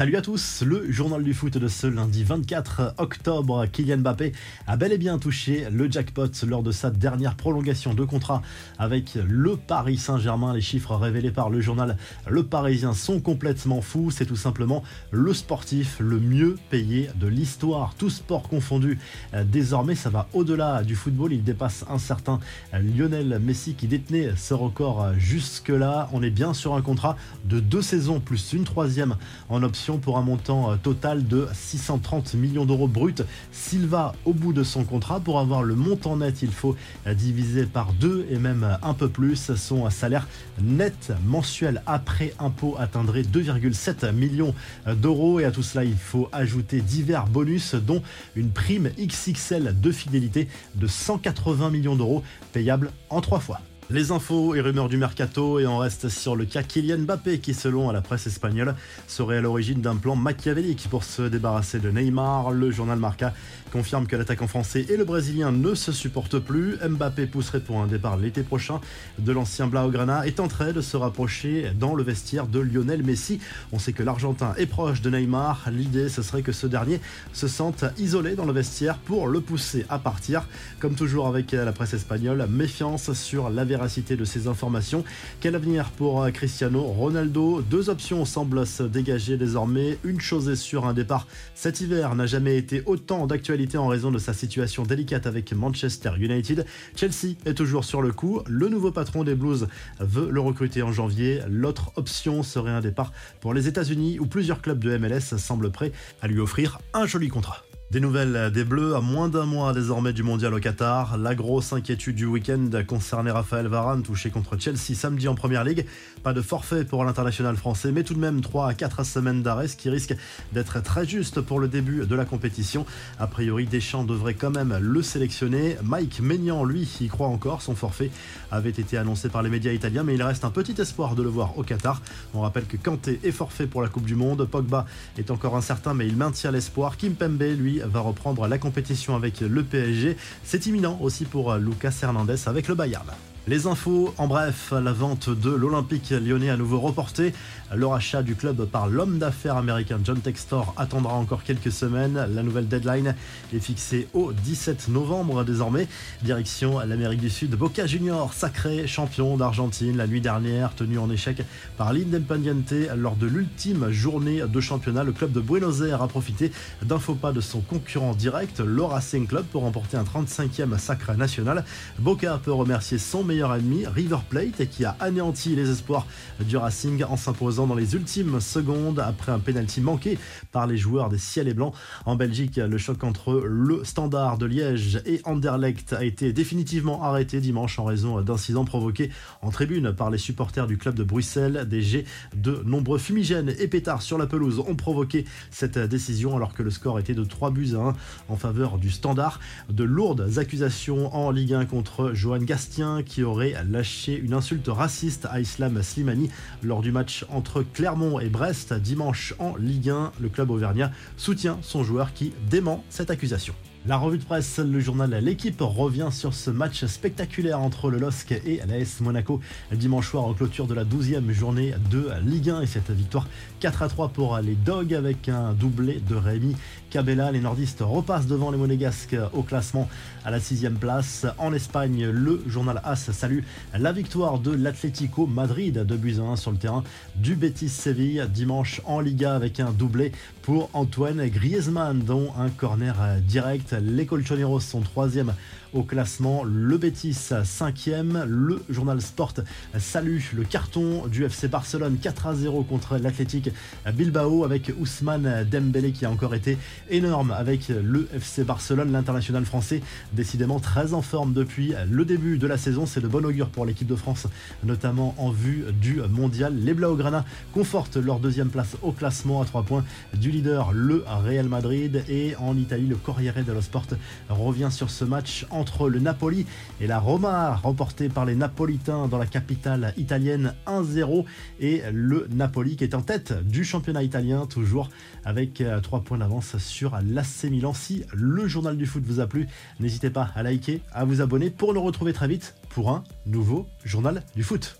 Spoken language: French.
Salut à tous, le journal du foot de ce lundi 24 octobre. Kylian Mbappé a bel et bien touché le jackpot lors de sa dernière prolongation de contrat avec le Paris Saint-Germain. Les chiffres révélés par le journal Le Parisien sont complètement fous. C'est tout simplement le sportif le mieux payé de l'histoire, tout sport confondu. Désormais, ça va au-delà du football. Il dépasse un certain Lionel Messi qui détenait ce record jusque-là. On est bien sur un contrat de deux saisons plus une troisième en option pour un montant euh, total de 630 millions d'euros bruts. S'il va au bout de son contrat, pour avoir le montant net, il faut euh, diviser par deux et même euh, un peu plus. Son salaire net mensuel après impôt atteindrait 2,7 millions d'euros. Et à tout cela, il faut ajouter divers bonus, dont une prime XXL de fidélité de 180 millions d'euros, payable en trois fois. Les infos et rumeurs du mercato et on reste sur le cas Kylian Mbappé qui selon la presse espagnole serait à l'origine d'un plan machiavélique pour se débarrasser de Neymar. Le journal Marca confirme que l'attaquant français et le brésilien ne se supportent plus. Mbappé pousserait pour un départ l'été prochain de l'ancien Blaugrana et tenterait de se rapprocher dans le vestiaire de Lionel Messi. On sait que l'Argentin est proche de Neymar. L'idée ce serait que ce dernier se sente isolé dans le vestiaire pour le pousser à partir. Comme toujours avec la presse espagnole, méfiance sur la vérité de ces informations. Quel avenir pour euh, Cristiano Ronaldo? Deux options semblent se dégager désormais. Une chose est sûre, un départ cet hiver n'a jamais été autant d'actualité en raison de sa situation délicate avec Manchester United. Chelsea est toujours sur le coup. Le nouveau patron des Blues veut le recruter en janvier. L'autre option serait un départ pour les États-Unis où plusieurs clubs de MLS semblent prêts à lui offrir un joli contrat. Des nouvelles des Bleus à moins d'un mois désormais du mondial au Qatar. La grosse inquiétude du week-end concernait Raphaël Varane touché contre Chelsea samedi en première ligue. Pas de forfait pour l'international français, mais tout de même 3 à 4 semaines d'arrêt, ce qui risque d'être très juste pour le début de la compétition. A priori, Deschamps devrait quand même le sélectionner. Mike Maignan, lui, y croit encore. Son forfait avait été annoncé par les médias italiens, mais il reste un petit espoir de le voir au Qatar. On rappelle que Kanté est forfait pour la Coupe du Monde. Pogba est encore incertain, mais il maintient l'espoir. Kim Pembe, va reprendre la compétition avec le PSG. C'est imminent aussi pour Lucas Hernandez avec le Bayern. Les infos, en bref, la vente de l'Olympique lyonnais à nouveau reportée. Le rachat du club par l'homme d'affaires américain John Textor attendra encore quelques semaines. La nouvelle deadline est fixée au 17 novembre désormais. Direction l'Amérique du Sud, Boca Junior, sacré champion d'Argentine la nuit dernière, tenu en échec par l'Independiente lors de l'ultime journée de championnat. Le club de Buenos Aires a profité d'un faux pas de son concurrent direct, le Racing Club, pour remporter un 35e sacre national. Boca peut remercier son meilleur ennemi, River Plate, qui a anéanti les espoirs du Racing en s'imposant dans les ultimes secondes après un pénalty manqué par les joueurs des Ciel et Blancs. En Belgique, le choc entre le Standard de Liège et Anderlecht a été définitivement arrêté dimanche en raison d'incidents provoqués en tribune par les supporters du club de Bruxelles. Des jets de nombreux fumigènes et pétards sur la pelouse ont provoqué cette décision alors que le score était de 3 buts à 1 en faveur du Standard. De lourdes accusations en Ligue 1 contre Johan Gastien qui aurait lâché une insulte raciste à Islam Slimani lors du match entre Clermont et Brest dimanche en Ligue 1. Le club auvergnat soutient son joueur qui dément cette accusation. La revue de presse, le journal L'équipe revient sur ce match spectaculaire entre le LOSC et l'AS Monaco dimanche soir en clôture de la 12e journée de Ligue 1 et cette victoire 4 à 3 pour les Dogs avec un doublé de Rémi Cabella. Les nordistes repassent devant les Monégasques au classement à la 6 place. En Espagne, le journal AS salue la victoire de l'Atlético Madrid de 1 sur le terrain du Betis Séville dimanche en Liga avec un doublé pour Antoine Griezmann dont un corner direct les Colchoneros sont troisième au classement, le Betis cinquième. Le journal Sport salue le carton du FC Barcelone 4 à 0 contre l'Athletic Bilbao avec Ousmane Dembélé qui a encore été énorme avec le FC Barcelone, l'international français décidément très en forme depuis le début de la saison. C'est de bon augure pour l'équipe de France, notamment en vue du mondial. Les Blaugrana confortent leur deuxième place au classement à 3 points du leader, le Real Madrid. Et en Italie, le Corriere dello Sport revient sur ce match entre le Napoli et la Roma, remporté par les Napolitains dans la capitale italienne 1-0. Et le Napoli qui est en tête du championnat italien, toujours avec 3 euh, points d'avance sur l'AC Milan. Si le journal du foot vous a plu, n'hésitez pas à liker, à vous abonner pour nous retrouver très vite pour un nouveau journal du foot.